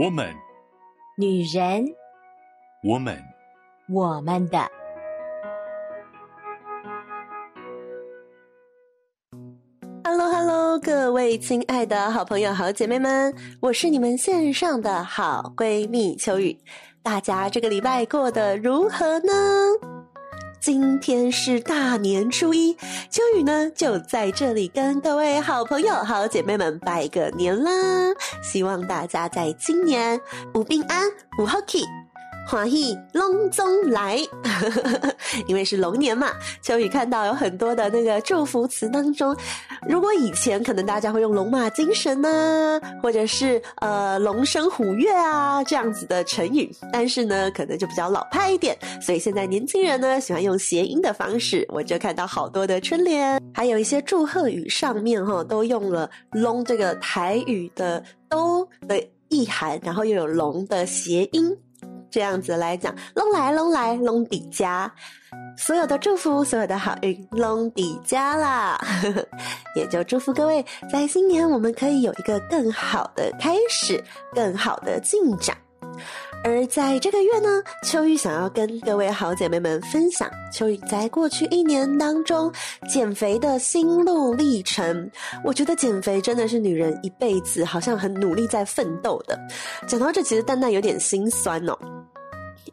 我们，女人，我们，我们的。Hello，Hello，各位亲爱的好朋友、好姐妹们，我是你们线上的好闺蜜秋雨。大家这个礼拜过得如何呢？今天是大年初一，秋雨呢就在这里跟各位好朋友、好姐妹们拜个年啦！希望大家在今年无病安、无后 key。欢喜龙总来，因为是龙年嘛。秋雨看到有很多的那个祝福词当中，如果以前可能大家会用龙马精神呐，或者是呃龙生虎跃啊这样子的成语，但是呢可能就比较老派一点，所以现在年轻人呢喜欢用谐音的方式。我就看到好多的春联，还有一些祝贺语上面哈都用了龙这个台语的都的意涵，然后又有龙的谐音。这样子来讲，隆来隆来隆底家，所有的祝福，所有的好运，隆底家啦，也就祝福各位在新年我们可以有一个更好的开始，更好的进展。而在这个月呢，秋雨想要跟各位好姐妹们分享秋雨在过去一年当中减肥的心路历程。我觉得减肥真的是女人一辈子好像很努力在奋斗的。讲到这，其实淡淡有点心酸哦。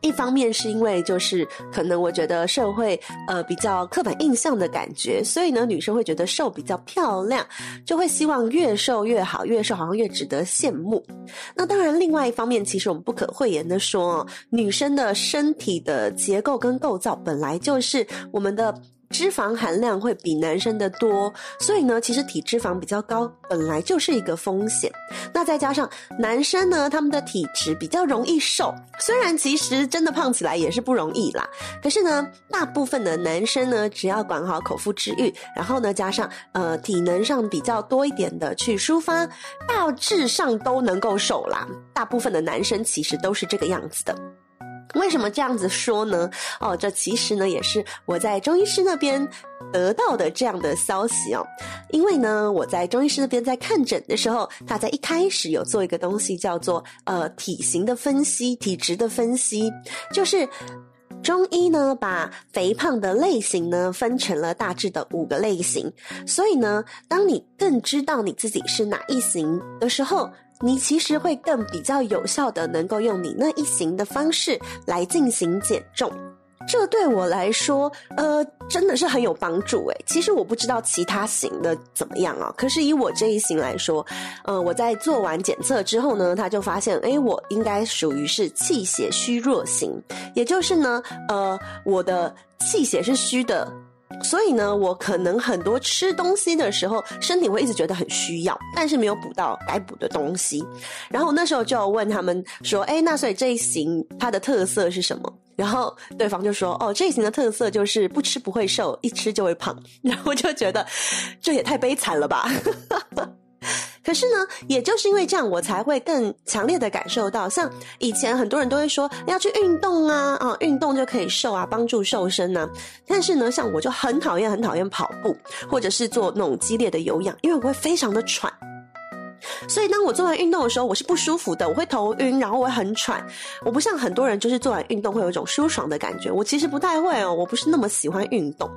一方面是因为就是可能我觉得社会呃比较刻板印象的感觉，所以呢女生会觉得瘦比较漂亮，就会希望越瘦越好，越瘦好像越值得羡慕。那当然，另外一方面，其实我们不可讳言的说，女生的身体的结构跟构造本来就是我们的。脂肪含量会比男生的多，所以呢，其实体脂肪比较高本来就是一个风险。那再加上男生呢，他们的体质比较容易瘦，虽然其实真的胖起来也是不容易啦。可是呢，大部分的男生呢，只要管好口腹之欲，然后呢，加上呃体能上比较多一点的去抒发，大致上都能够瘦啦。大部分的男生其实都是这个样子的。为什么这样子说呢？哦，这其实呢也是我在中医师那边得到的这样的消息哦。因为呢，我在中医师那边在看诊的时候，他在一开始有做一个东西叫做呃体型的分析、体质的分析，就是中医呢把肥胖的类型呢分成了大致的五个类型。所以呢，当你更知道你自己是哪一型的时候，你其实会更比较有效的能够用你那一型的方式来进行减重，这对我来说，呃，真的是很有帮助诶。其实我不知道其他型的怎么样啊，可是以我这一型来说，呃，我在做完检测之后呢，他就发现，诶，我应该属于是气血虚弱型，也就是呢，呃，我的气血是虚的。所以呢，我可能很多吃东西的时候，身体会一直觉得很需要，但是没有补到该补的东西。然后那时候就问他们说：“哎，那所以这一型它的特色是什么？”然后对方就说：“哦，这一型的特色 就是不吃不会瘦，一吃就会胖。” 然后我就觉得这也太悲惨了吧。可是呢，也就是因为这样，我才会更强烈的感受到，像以前很多人都会说要去运动啊，啊，运动就可以瘦啊，帮助瘦身呐。但是呢，像我就很讨厌、很讨厌跑步，或者是做那种激烈的有氧，因为我会非常的喘。所以当我做完运动的时候，我是不舒服的，我会头晕，然后我会很喘。我不像很多人，就是做完运动会有一种舒爽的感觉，我其实不太会哦，我不是那么喜欢运动。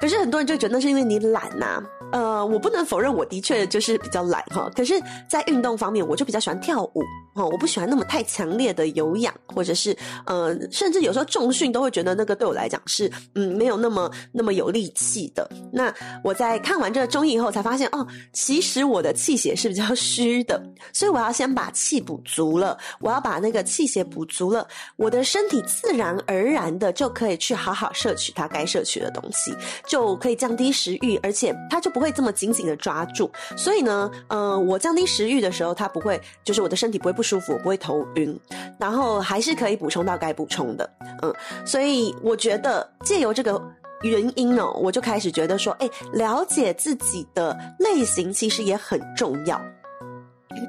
可是很多人就觉得那是因为你懒呐。呃，我不能否认，我的确就是比较懒哈。可是，在运动方面，我就比较喜欢跳舞哈。我不喜欢那么太强烈的有氧，或者是呃，甚至有时候重训都会觉得那个对我来讲是嗯没有那么那么有力气的。那我在看完这个中医以后，才发现哦，其实我的气血是比较虚的，所以我要先把气补足了，我要把那个气血补足了，我的身体自然而然的就可以去好好摄取它该摄取的东西，就可以降低食欲，而且它就不会会。这么紧紧的抓住，所以呢，呃，我降低食欲的时候，它不会，就是我的身体不会不舒服，不会头晕，然后还是可以补充到该补充的，嗯，所以我觉得借由这个原因呢，我就开始觉得说，哎，了解自己的类型其实也很重要。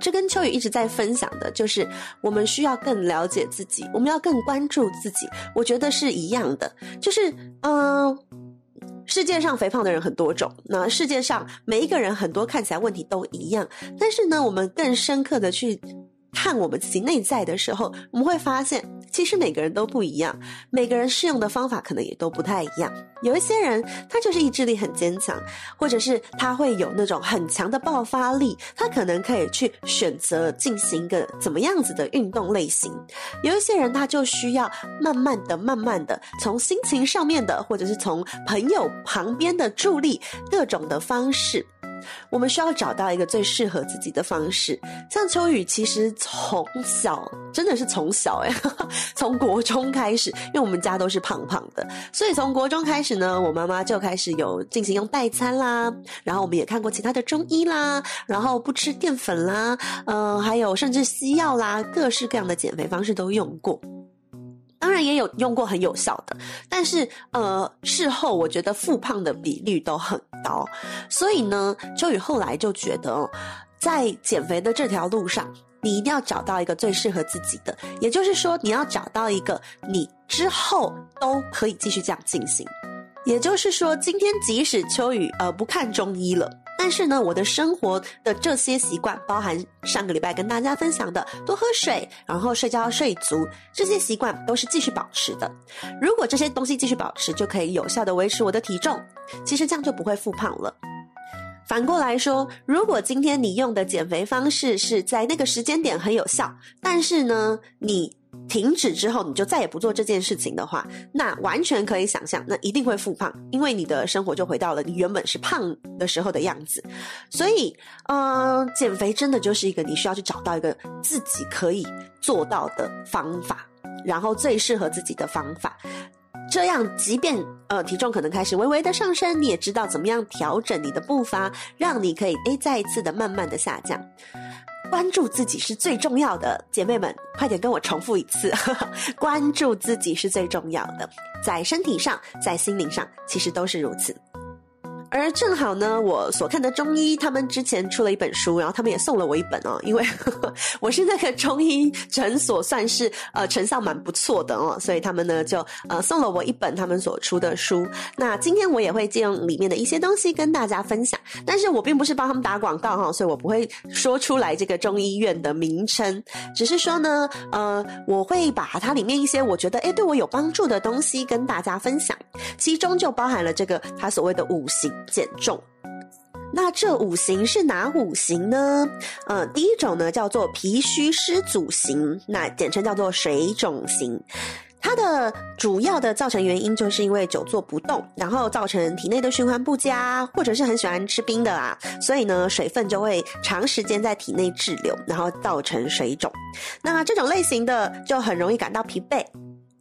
这跟秋雨一直在分享的，就是我们需要更了解自己，我们要更关注自己，我觉得是一样的，就是，嗯、世界上肥胖的人很多种，那世界上每一个人很多看起来问题都一样，但是呢，我们更深刻的去看我们自己内在的时候，我们会发现，其实每个人都不一样，每个人适用的方法可能也都不太一样。有一些人他就是意志力很坚强，或者是他会有那种很强的爆发力，他可能可以去选择进行一个怎么样子的运动类型。有一些人他就需要慢慢的、慢慢的从心情上面的，或者是从朋友旁边的助力，各种的方式。我们需要找到一个最适合自己的方式。像秋雨，其实从小真的是从小哎，从国中开始，因为我们家都是胖胖的，所以从国中开始呢，我妈妈就开始有进行用代餐啦，然后我们也看过其他的中医啦，然后不吃淀粉啦，嗯、还有甚至西药啦，各式各样的减肥方式都用过。当然也有用过很有效的，但是呃，事后我觉得复胖的比率都很高，所以呢，秋雨后来就觉得，在减肥的这条路上，你一定要找到一个最适合自己的，也就是说，你要找到一个你之后都可以继续这样进行。也就是说，今天即使秋雨呃不看中医了。但是呢，我的生活的这些习惯，包含上个礼拜跟大家分享的多喝水，然后睡觉睡足，这些习惯都是继续保持的。如果这些东西继续保持，就可以有效的维持我的体重。其实这样就不会复胖了。反过来说，如果今天你用的减肥方式是在那个时间点很有效，但是呢，你。停止之后，你就再也不做这件事情的话，那完全可以想象，那一定会复胖，因为你的生活就回到了你原本是胖的时候的样子。所以，呃，减肥真的就是一个你需要去找到一个自己可以做到的方法，然后最适合自己的方法。这样，即便呃体重可能开始微微的上升，你也知道怎么样调整你的步伐，让你可以诶再一次的慢慢的下降。关注自己是最重要的，姐妹们，快点跟我重复一次，关注自己是最重要的，在身体上，在心灵上，其实都是如此。而正好呢，我所看的中医，他们之前出了一本书，然后他们也送了我一本哦，因为呵呵我是那个中医诊所，算是呃成效蛮不错的哦，所以他们呢就呃送了我一本他们所出的书。那今天我也会借用里面的一些东西跟大家分享，但是我并不是帮他们打广告哈，所以我不会说出来这个中医院的名称，只是说呢，呃，我会把它里面一些我觉得诶对我有帮助的东西跟大家分享，其中就包含了这个他所谓的五行。减重，那这五行是哪五行呢？呃，第一种呢叫做脾虚湿阻型，那简称叫做水肿型。它的主要的造成原因就是因为久坐不动，然后造成体内的循环不佳，或者是很喜欢吃冰的啦，所以呢，水分就会长时间在体内滞留，然后造成水肿。那这种类型的就很容易感到疲惫。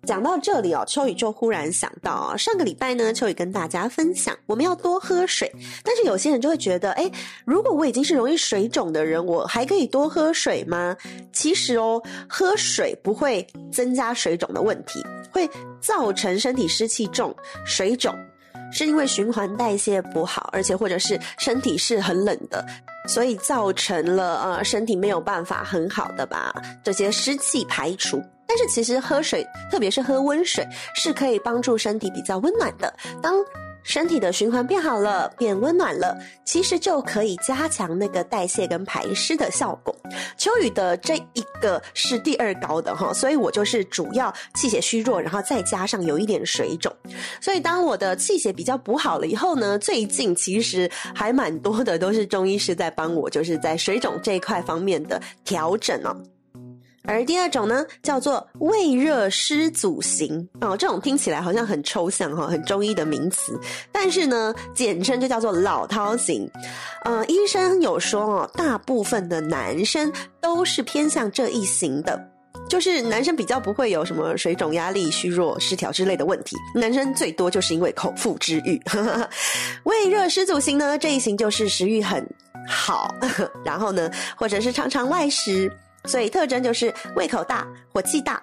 讲到这里哦，秋雨就忽然想到哦，上个礼拜呢，秋雨跟大家分享我们要多喝水，但是有些人就会觉得，诶，如果我已经是容易水肿的人，我还可以多喝水吗？其实哦，喝水不会增加水肿的问题，会造成身体湿气重、水肿，是因为循环代谢不好，而且或者是身体是很冷的，所以造成了呃身体没有办法很好的把这些湿气排除。但是其实喝水，特别是喝温水，是可以帮助身体比较温暖的。当身体的循环变好了，变温暖了，其实就可以加强那个代谢跟排湿的效果。秋雨的这一个是第二高的哈，所以我就是主要气血虚弱，然后再加上有一点水肿。所以当我的气血比较补好了以后呢，最近其实还蛮多的都是中医师在帮我，就是在水肿这一块方面的调整哦。而第二种呢，叫做胃热湿阻型哦，这种听起来好像很抽象哈，很中医的名词，但是呢，简称就叫做老饕型。呃，医生有说哦，大部分的男生都是偏向这一型的，就是男生比较不会有什么水肿、压力、虚弱、失调之类的问题，男生最多就是因为口腹之欲。胃热湿阻型呢，这一型就是食欲很好，然后呢，或者是常常外食。所以特征就是胃口大、火气大，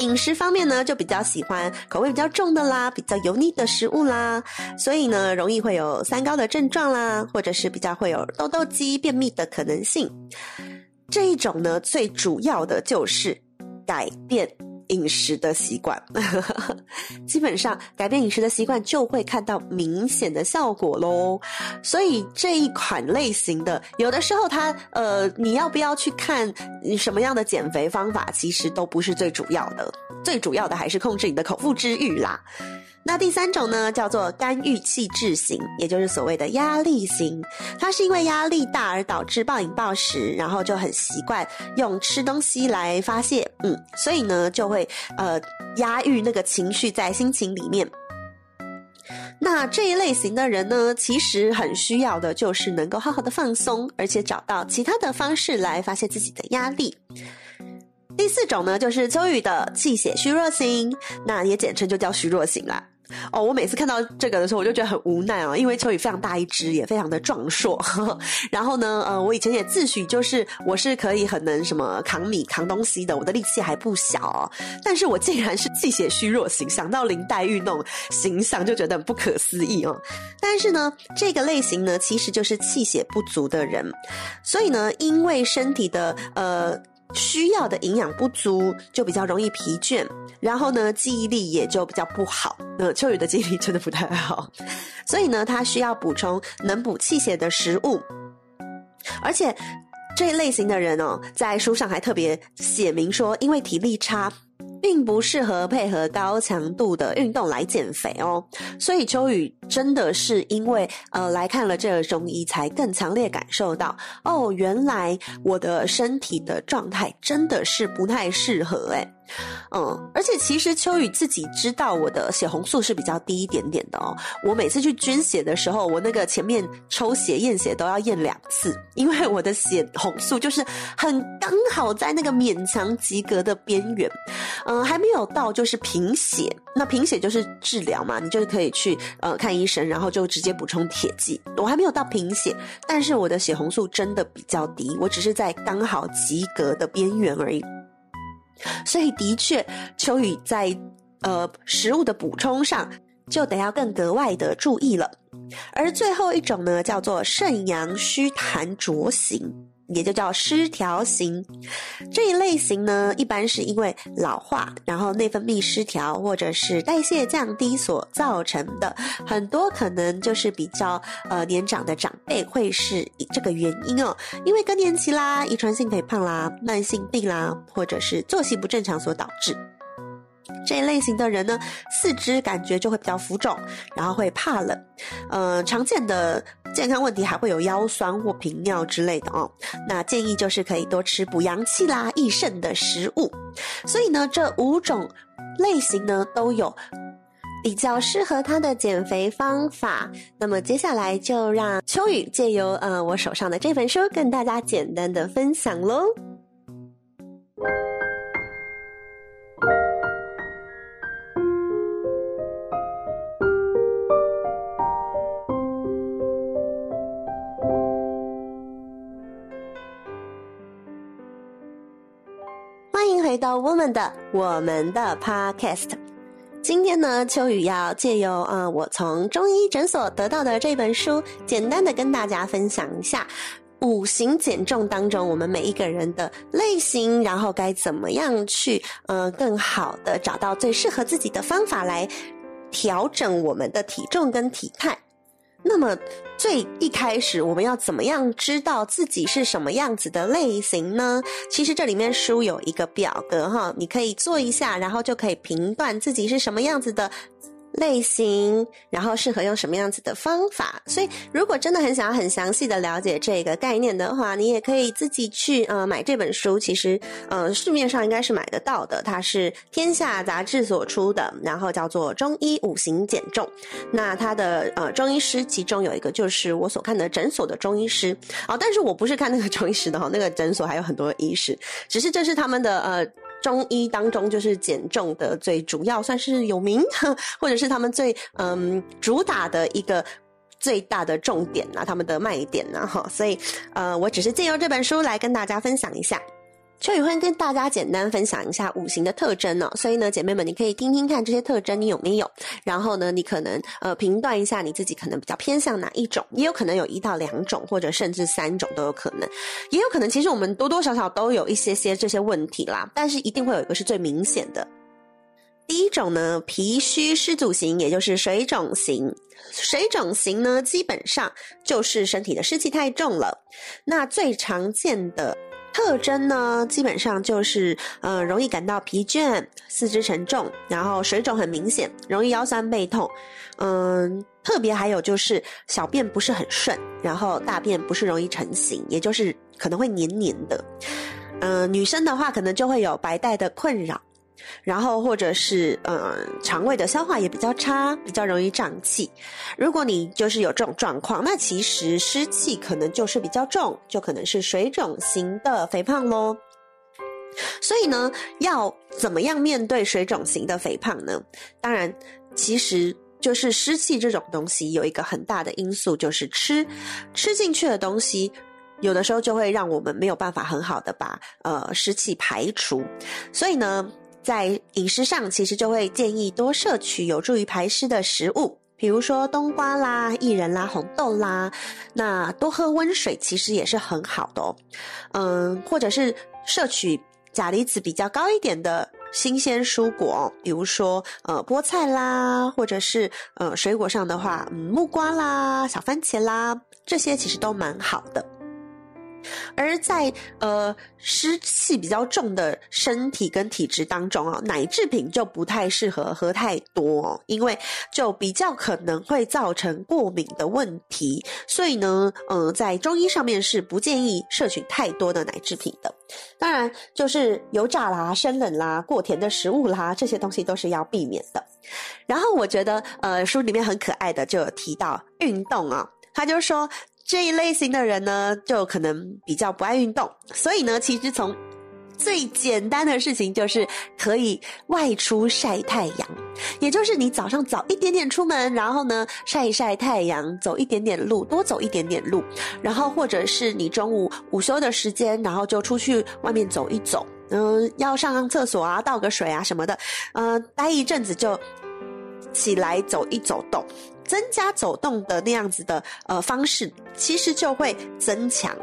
饮食方面呢就比较喜欢口味比较重的啦，比较油腻的食物啦，所以呢容易会有三高的症状啦，或者是比较会有痘痘肌、便秘的可能性。这一种呢最主要的就是改变饮食的习惯，基本上改变饮食的习惯就会看到明显的效果喽。所以这一款类型的，有的时候它呃，你要不要去看什么样的减肥方法，其实都不是最主要的，最主要的还是控制你的口腹之欲啦。那第三种呢，叫做肝郁气滞型，也就是所谓的压力型。它是因为压力大而导致暴饮暴食，然后就很习惯用吃东西来发泄，嗯，所以呢就会呃压抑那个情绪在心情里面。那这一类型的人呢，其实很需要的就是能够好好的放松，而且找到其他的方式来发泄自己的压力。第四种呢，就是秋雨的气血虚弱型，那也简称就叫虚弱型啦。哦，我每次看到这个的时候，我就觉得很无奈啊，因为秋雨非常大一只，也非常的壮硕。呵呵，然后呢，呃，我以前也自诩就是我是可以很能什么扛米扛东西的，我的力气还不小哦。但是我竟然是气血虚弱型，想到林黛玉那种形象就觉得很不可思议哦。但是呢，这个类型呢，其实就是气血不足的人，所以呢，因为身体的呃。需要的营养不足，就比较容易疲倦，然后呢，记忆力也就比较不好。呃，秋雨的记忆力真的不太好，所以呢，他需要补充能补气血的食物。而且这一类型的人哦，在书上还特别写明说，因为体力差。并不适合配合高强度的运动来减肥哦，所以秋雨真的是因为呃来看了这个中医，才更强烈感受到哦，原来我的身体的状态真的是不太适合诶。嗯，而且其实秋雨自己知道我的血红素是比较低一点点的哦。我每次去捐血的时候，我那个前面抽血验血都要验两次，因为我的血红素就是很刚好在那个勉强及格的边缘。嗯，还没有到就是贫血，那贫血就是治疗嘛，你就可以去呃看医生，然后就直接补充铁剂。我还没有到贫血，但是我的血红素真的比较低，我只是在刚好及格的边缘而已。所以的确，秋雨在呃食物的补充上就得要更格外的注意了。而最后一种呢，叫做肾阳虚痰浊型，也就叫失调型。这一类型呢，一般是因为老化，然后内分泌失调，或者是代谢降低所造成的。很多可能就是比较呃年长的长辈会是这个原因哦，因为更年期啦、遗传性肥胖啦、慢性病啦，或者是作息不正常所导致。这一类型的人呢，四肢感觉就会比较浮肿，然后会怕冷，呃，常见的健康问题还会有腰酸或频尿之类的哦。那建议就是可以多吃补阳气啦、益肾的食物。所以呢，这五种类型呢都有比较适合他的减肥方法。那么接下来就让秋雨借由呃我手上的这本书跟大家简单的分享喽。我们的我们的 podcast，今天呢，秋雨要借由啊、我从中医诊所得到的这本书，简单的跟大家分享一下五行减重当中我们每一个人的类型，然后该怎么样去呃更好的找到最适合自己的方法来调整我们的体重跟体态。那么最一开始，我们要怎么样知道自己是什么样子的类型呢？其实这里面书有一个表格哈，你可以做一下，然后就可以评断自己是什么样子的。类型，然后适合用什么样子的方法？所以，如果真的很想要很详细的了解这个概念的话，你也可以自己去呃买这本书。其实，呃，市面上应该是买得到的。它是天下杂志所出的，然后叫做《中医五行减重》。那它的呃中医师，其中有一个就是我所看的诊所的中医师哦，但是我不是看那个中医师的哈，那个诊所还有很多医师，只是这是他们的呃。中医当中就是减重的最主要，算是有名，或者是他们最嗯主打的一个最大的重点啊，他们的卖点啊哈，所以呃，我只是借由这本书来跟大家分享一下。秋雨会跟大家简单分享一下五行的特征呢、哦，所以呢，姐妹们，你可以听听看这些特征你有没有，然后呢，你可能呃评断一下你自己可能比较偏向哪一种，也有可能有一到两种，或者甚至三种都有可能，也有可能其实我们多多少少都有一些些这些问题啦，但是一定会有一个是最明显的。第一种呢，脾虚湿阻型，也就是水肿型。水肿型呢，基本上就是身体的湿气太重了。那最常见的特征呢，基本上就是呃，容易感到疲倦、四肢沉重，然后水肿很明显，容易腰酸背痛。嗯，特别还有就是小便不是很顺，然后大便不是容易成型，也就是可能会黏黏的。嗯，女生的话可能就会有白带的困扰。然后或者是呃，肠胃的消化也比较差，比较容易胀气。如果你就是有这种状况，那其实湿气可能就是比较重，就可能是水肿型的肥胖喽。所以呢，要怎么样面对水肿型的肥胖呢？当然，其实就是湿气这种东西有一个很大的因素，就是吃吃进去的东西，有的时候就会让我们没有办法很好的把呃湿气排除。所以呢。在饮食上，其实就会建议多摄取有助于排湿的食物，比如说冬瓜啦、薏仁啦、红豆啦。那多喝温水其实也是很好的哦。嗯，或者是摄取钾离子比较高一点的新鲜蔬果，比如说呃菠菜啦，或者是呃水果上的话，嗯木瓜啦、小番茄啦，这些其实都蛮好的。而在呃湿气比较重的身体跟体质当中啊，奶制品就不太适合喝太多哦，因为就比较可能会造成过敏的问题。所以呢，呃，在中医上面是不建议摄取太多的奶制品的。当然，就是油炸啦、生冷啦、过甜的食物啦，这些东西都是要避免的。然后我觉得，呃，书里面很可爱的就有提到运动啊，他就说。这一类型的人呢，就可能比较不爱运动，所以呢，其实从最简单的事情就是可以外出晒太阳，也就是你早上早一点点出门，然后呢晒一晒太阳，走一点点路，多走一点点路，然后或者是你中午午休的时间，然后就出去外面走一走，嗯，要上上厕所啊，倒个水啊什么的，嗯，待一阵子就起来走一走动。增加走动的那样子的呃方式，其实就会增强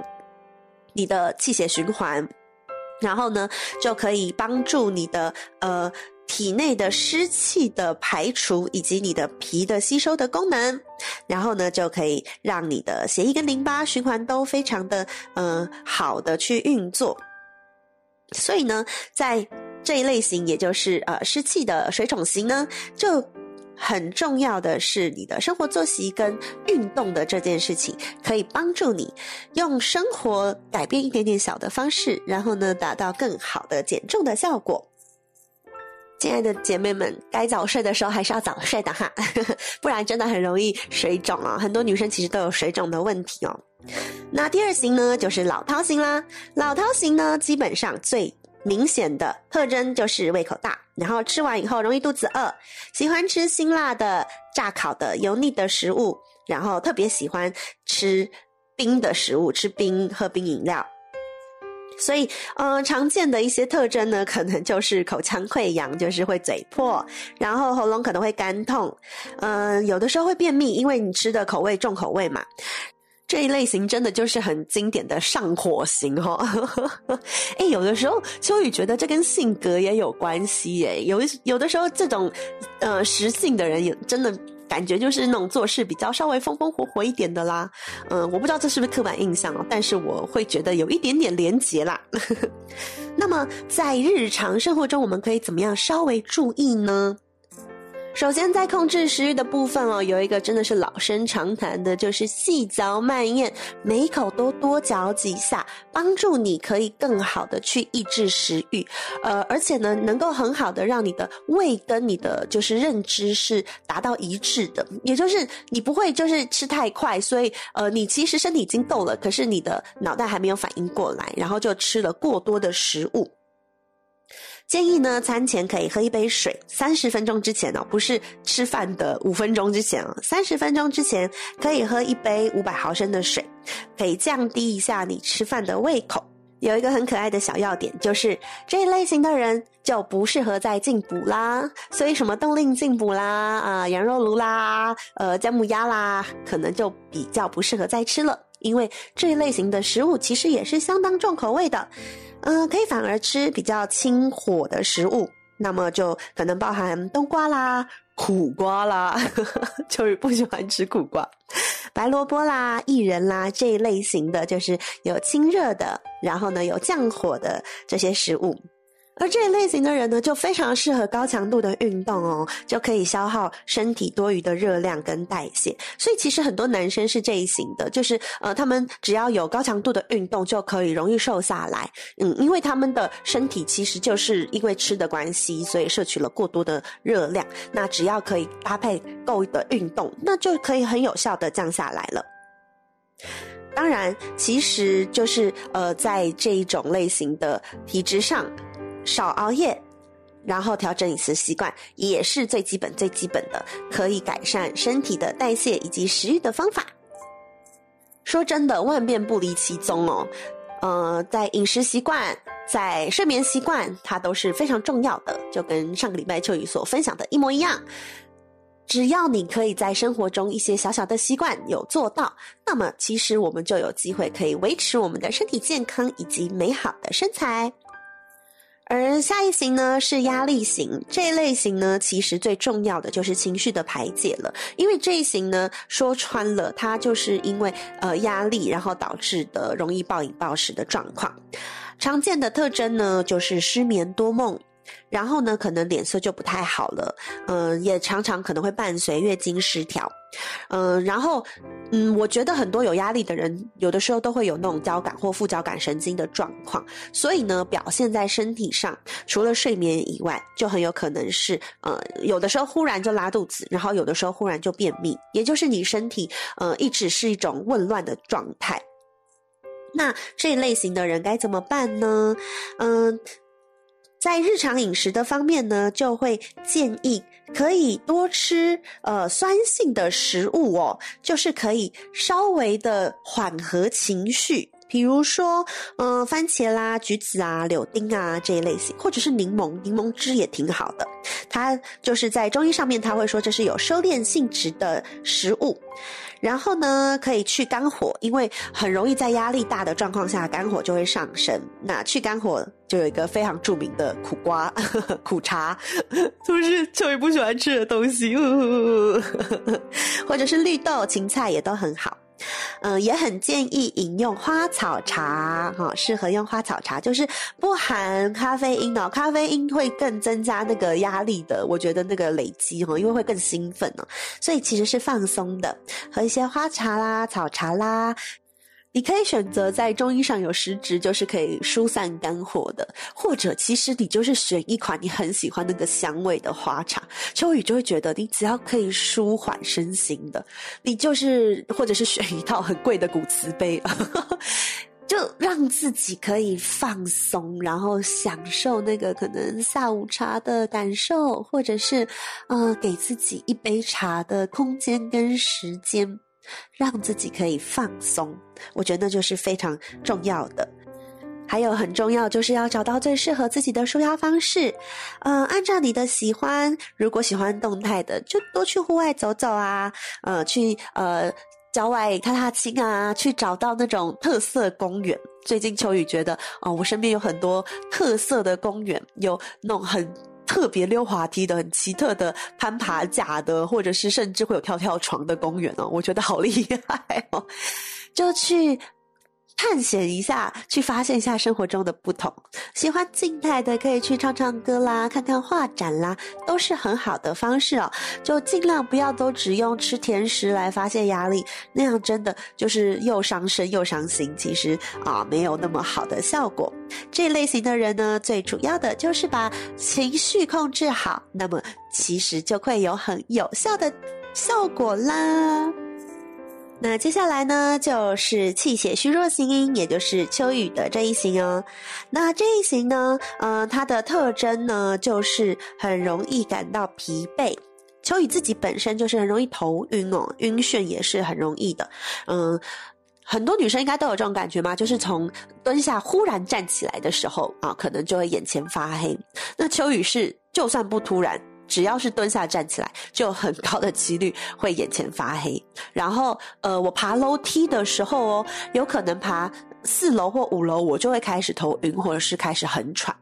你的气血循环，然后呢，就可以帮助你的呃体内的湿气的排除，以及你的脾的吸收的功能，然后呢，就可以让你的血液跟淋巴循环都非常的呃好的去运作。所以呢，在这一类型，也就是呃湿气的水肿型呢，就。很重要的是，你的生活作息跟运动的这件事情，可以帮助你用生活改变一点点小的方式，然后呢，达到更好的减重的效果。亲爱的姐妹们，该早睡的时候还是要早睡的哈，不然真的很容易水肿啊。很多女生其实都有水肿的问题哦。那第二型呢，就是老饕型啦。老饕型呢，基本上最明显的特征就是胃口大，然后吃完以后容易肚子饿，喜欢吃辛辣的、炸烤的、油腻的食物，然后特别喜欢吃冰的食物，吃冰、喝冰饮料。所以，呃，常见的一些特征呢，可能就是口腔溃疡，就是会嘴破，然后喉咙可能会干痛，嗯、有的时候会便秘，因为你吃的口味重口味嘛。这一类型真的就是很经典的上火型哈、哦，哎，有的时候秋雨觉得这跟性格也有关系耶，有有的时候这种呃实性的人也真的感觉就是那种做事比较稍微风风火火一点的啦，嗯、我不知道这是不是刻板印象哦，但是我会觉得有一点点连结啦。那么在日常生活中，我们可以怎么样稍微注意呢？首先，在控制食欲的部分哦，有一个真的是老生常谈的，就是细嚼慢咽，每一口都多嚼几下，帮助你可以更好的去抑制食欲，呃，而且呢，能够很好的让你的胃跟你的就是认知是达到一致的，也就是你不会就是吃太快，所以呃，你其实身体已经够了，可是你的脑袋还没有反应过来，然后就吃了过多的食物。建议呢，餐前可以喝一杯水，三十分钟之前哦，不是吃饭的五分钟之前哦，三十分钟之前可以喝一杯五百毫升的水，可以降低一下你吃饭的胃口。有一个很可爱的小要点，就是这一类型的人就不适合再进补啦，所以什么冻令进补啦，啊、羊肉炉啦，呃，姜母鸭啦，可能就比较不适合再吃了，因为这一类型的食物其实也是相当重口味的。嗯，可以反而吃比较清火的食物，那么就可能包含冬瓜啦、苦瓜啦，秋 雨不喜欢吃苦瓜，白萝卜啦、薏仁啦这一类型的，就是有清热的，然后呢有降火的这些食物。而这一类型的人呢，就非常适合高强度的运动哦，就可以消耗身体多余的热量跟代谢。所以其实很多男生是这一型的，就是呃，他们只要有高强度的运动，就可以容易瘦下来。嗯，因为他们的身体其实就是因为吃的关系，所以摄取了过多的热量。那只要可以搭配够的运动，那就可以很有效的降下来了。当然，其实就是呃，在这一种类型的体质上。少熬夜，然后调整饮食习惯，也是最基本、最基本的，可以改善身体的代谢以及食欲的方法。说真的，万变不离其宗哦。呃，在饮食习惯、在睡眠习惯，它都是非常重要的，就跟上个礼拜秋雨所分享的一模一样。只要你可以在生活中一些小小的习惯有做到，那么其实我们就有机会可以维持我们的身体健康以及美好的身材。而下一型呢，是压力型，这一类型呢，其实最重要的就是情绪的排解了。因为这一型呢，说穿了，它就是因为呃压力，然后导致的容易暴饮暴食的状况。常见的特征呢，就是失眠多梦。然后呢，可能脸色就不太好了，嗯、也常常可能会伴随月经失调，嗯、然后，嗯，我觉得很多有压力的人，有的时候都会有那种交感或副交感神经的状况，所以呢，表现在身体上，除了睡眠以外，就很有可能是，呃，有的时候忽然就拉肚子，然后有的时候忽然就便秘，也就是你身体，呃，一直是一种紊乱的状态。那这一类型的人该怎么办呢？嗯、在日常饮食的方面呢，就会建议可以多吃呃酸性的食物哦，就是可以稍微的缓和情绪，比如说呃番茄啦、橘子啊、柳丁啊这一类型，或者是柠檬，柠檬汁也挺好的。它就是在中医上面，他会说这是有收敛性质的食物。然后呢，可以去肝火，因为很容易在压力大的状况下，肝火就会上升。那去肝火就有一个非常著名的苦瓜、苦茶，都是秋雨不喜欢吃的东西，或者是绿豆、芹菜也都很好。嗯，也很建议饮用花草茶，哈，适合用花草茶，就是不含咖啡因哦，咖啡因会更增加那个压力的，我觉得那个累积哈，因为会更兴奋哦，所以其实是放松的，喝一些花茶啦、草茶啦。你可以选择在中医上有实质，就是可以疏散肝火的，或者其实你就是选一款你很喜欢那个香味的花茶，秋雨就会觉得你只要可以舒缓身心的，你就是或者是选一套很贵的古瓷杯，就让自己可以放松，然后享受那个可能下午茶的感受，或者是呃给自己一杯茶的空间跟时间。让自己可以放松，我觉得那就是非常重要的。还有很重要，就是要找到最适合自己的舒压方式。呃，按照你的喜欢，如果喜欢动态的，就多去户外走走啊，呃，去呃郊外踏踏青啊，去找到那种特色公园。最近秋雨觉得，哦，我身边有很多特色的公园，有那种很。特别溜滑梯的、很奇特的攀爬架的，或者是甚至会有跳跳床的公园哦，我觉得好厉害哦，就去。探险一下，去发现一下生活中的不同。喜欢静态的，可以去唱唱歌啦，看看画展啦，都是很好的方式哦。就尽量不要都只用吃甜食来发泄压力，那样真的就是又伤身又伤心。其实啊，没有那么好的效果。这类型的人呢，最主要的就是把情绪控制好，那么其实就会有很有效的效果啦。那接下来呢，就是气血虚弱型，也就是秋雨的这一型哦。那这一型呢，呃，它的特征呢，就是很容易感到疲惫。秋雨自己本身就是很容易头晕哦，晕眩也是很容易的。嗯，很多女生应该都有这种感觉嘛？就是从蹲下忽然站起来的时候啊，可能就会眼前发黑。那秋雨是就算不突然。只要是蹲下站起来，就有很高的几率会眼前发黑。然后，呃，我爬楼梯的时候哦，有可能爬四楼或五楼，我就会开始头晕，或者是开始很喘。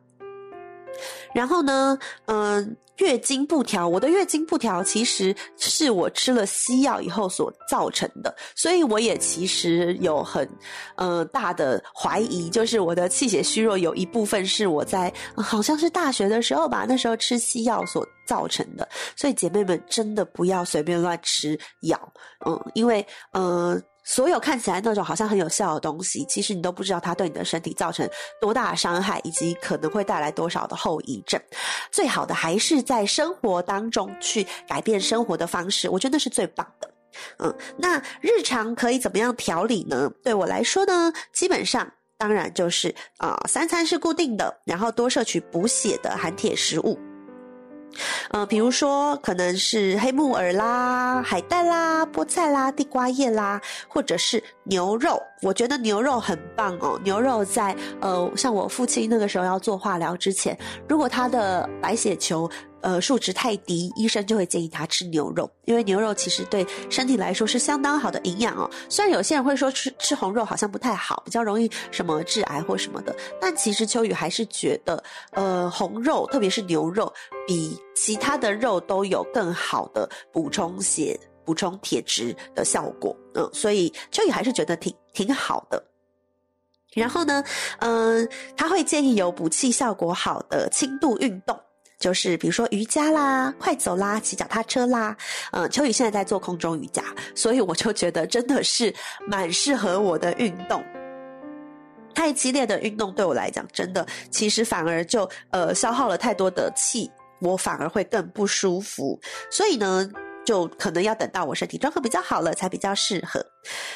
然后呢，嗯、月经不调，我的月经不调其实是我吃了西药以后所造成的，所以我也其实有很呃大的怀疑，就是我的气血虚弱有一部分是我在、好像是大学的时候吧，那时候吃西药所造成的，所以姐妹们真的不要随便乱吃药，嗯，因为呃。所有看起来那种好像很有效的东西，其实你都不知道它对你的身体造成多大的伤害，以及可能会带来多少的后遗症。最好的还是在生活当中去改变生活的方式，我觉得那是最棒的。嗯，那日常可以怎么样调理呢？对我来说呢，基本上当然就是啊，三餐是固定的，然后多摄取补血的含铁食物。呃，比如说可能是黑木耳啦、海带啦、菠菜啦、地瓜叶啦，或者是牛肉。我觉得牛肉很棒哦。牛肉在呃，像我父亲那个时候要做化疗之前，如果他的白血球。呃，数值太低，医生就会建议他吃牛肉，因为牛肉其实对身体来说是相当好的营养哦。虽然有些人会说吃吃红肉好像不太好，比较容易什么致癌或什么的，但其实秋雨还是觉得，呃，红肉特别是牛肉比其他的肉都有更好的补充血、补充铁质的效果。嗯，所以秋雨还是觉得挺挺好的。然后呢，嗯、他会建议有补气效果好的轻度运动。就是比如说瑜伽啦、快走啦、骑脚踏车啦，嗯，秋雨现在在做空中瑜伽，所以我就觉得真的是蛮适合我的运动。太激烈的运动对我来讲，真的其实反而就呃消耗了太多的气，我反而会更不舒服。所以呢，就可能要等到我身体状况比较好了才比较适合。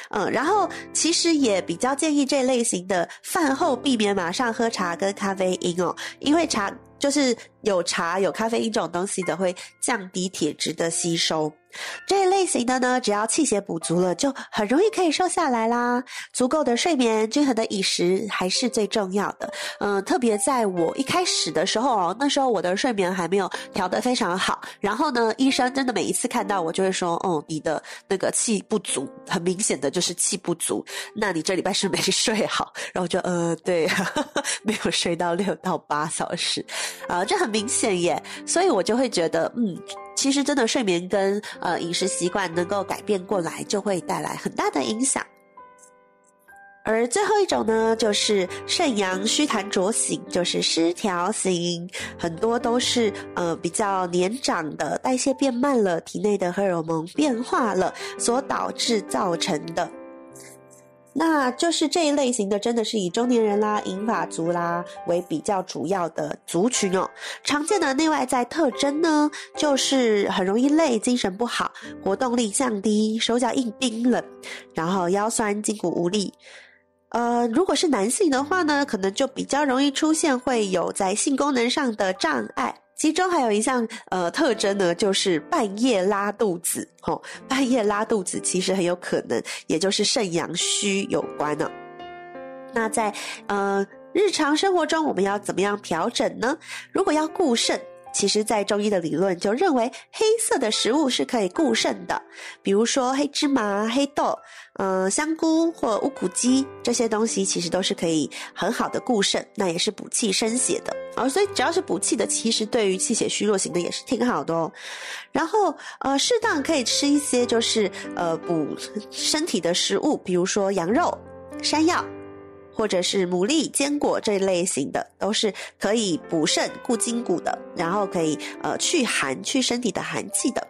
嗯，然后其实也比较建议这类型的饭后避免马上喝茶跟咖啡因哦，因为茶。就是有茶有咖啡因这种东西的，会降低铁质的吸收。这一类型的呢，只要气血补足了，就很容易可以瘦下来啦。足够的睡眠、均衡的饮食还是最重要的。嗯，特别在我一开始的时候哦，那时候我的睡眠还没有调得非常好。然后呢，医生真的每一次看到我就会说：“哦，你的那个气不足，很明显的就是气不足。那你这礼拜是没 睡好。”然后就呃，对，没有睡到六到八小时，啊，这很明显耶。所以我就会觉得，嗯。其实真的睡眠跟呃饮食习惯能够改变过来，就会带来很大的影响。而最后一种呢，就是肾阳虚痰浊型，就是失调型，很多都是呃比较年长的，代谢变慢了，体内的荷尔蒙变化了，所导致造成的。那就是这一类型的，真的是以中年人啦、银发族啦为比较主要的族群哦。常见的内外在特征呢，就是很容易累、精神不好、活动力降低、手脚硬冰冷，然后腰酸、筋骨无力。呃，如果是男性的话呢，可能就比较容易出现会有在性功能上的障碍。其中还有一项呃特征呢，就是半夜拉肚子。吼、半夜拉肚子其实很有可能，也就是肾阳虚有关呢。那在呃日常生活中，我们要怎么样调整呢？如果要固肾，其实在中医的理论就认为黑色的食物是可以固肾的，比如说黑芝麻、黑豆。嗯，香菇或乌骨鸡这些东西其实都是可以很好的固肾，那也是补气生血的哦。所以只要是补气的，其实对于气血虚弱型的也是挺好的哦。然后呃，适当可以吃一些就是呃补身体的食物，比如说羊肉、山药，或者是牡蛎、坚果这一类型的，都是可以补肾固筋骨的，然后可以呃去寒去身体的寒气的。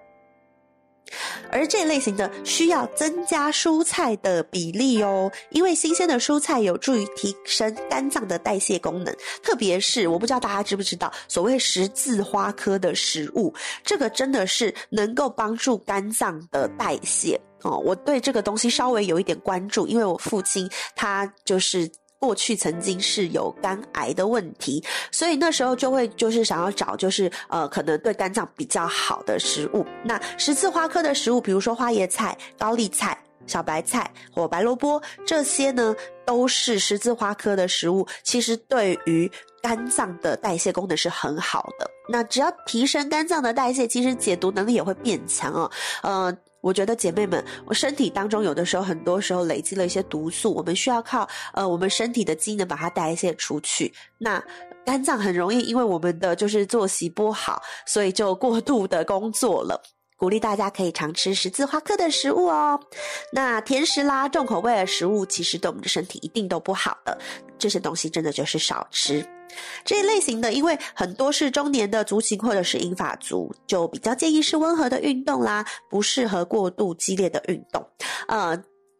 而这类型的需要增加蔬菜的比例哦，因为新鲜的蔬菜有助于提升肝脏的代谢功能，特别是我不知道大家知不知道，所谓十字花科的食物，这个真的是能够帮助肝脏的代谢哦。我对这个东西稍微有一点关注，因为我父亲他就是。过去曾经是有肝癌的问题，所以那时候就会就是想要找就是呃可能对肝脏比较好的食物。那十字花科的食物，比如说花椰菜、高丽菜、小白菜或白萝卜，这些呢都是十字花科的食物。其实对于肝脏的代谢功能是很好的。那只要提升肝脏的代谢，其实解毒能力也会变强哦。呃。我觉得姐妹们，我身体当中有的时候，很多时候累积了一些毒素，我们需要靠呃我们身体的机能把它代谢出去。那肝脏很容易因为我们的就是作息不好，所以就过度的工作了。鼓励大家可以常吃十字花科的食物哦。那甜食啦、重口味的食物，其实对我们的身体一定都不好的。这些东西真的就是少吃。这一类型的，因为很多是中年的族群或者是银发族，就比较建议是温和的运动啦，不适合过度激烈的运动。呃，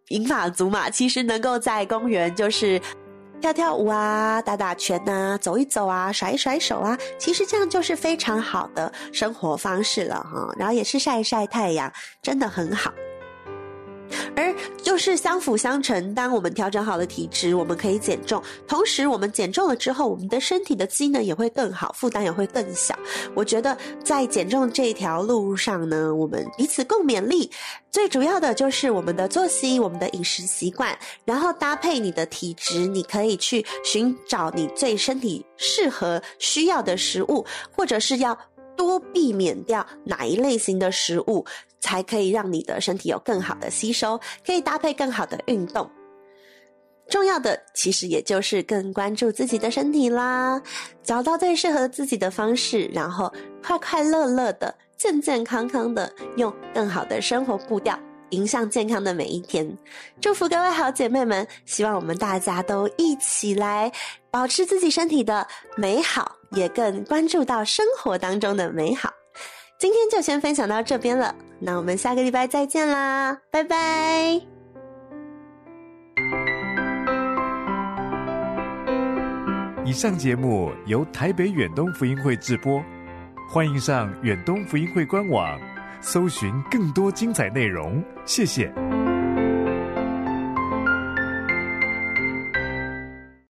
银发族嘛，其实能够在公园就是。跳跳舞啊，打打拳啊，走一走啊，甩一甩手啊，其实这样就是非常好的生活方式了哈。然后也是晒一晒太阳，真的很好。而就是相辅相成，当我们调整好了体质，我们可以减重，同时我们减重了之后，我们的身体的机能也会更好，负担也会更小。我觉得在减重这条路上呢，我们彼此共勉励。最主要的就是我们的作息、我们的饮食习惯，然后搭配你的体质，你可以去寻找你最身体适合需要的食物，或者是要多避免掉哪一类型的食物。才可以让你的身体有更好的吸收，可以搭配更好的运动。重要的其实也就是更关注自己的身体啦，找到最适合自己的方式，然后快快乐乐的、健健康康的，用更好的生活步调迎向健康的每一天。祝福各位好姐妹们，希望我们大家都一起来保持自己身体的美好，也更关注到生活当中的美好。今天就先分享到这边了，那我们下个礼拜再见啦，拜拜。以上节目由台北远东福音会制播，欢迎上远东福音会官网，搜寻更多精彩内容，谢谢。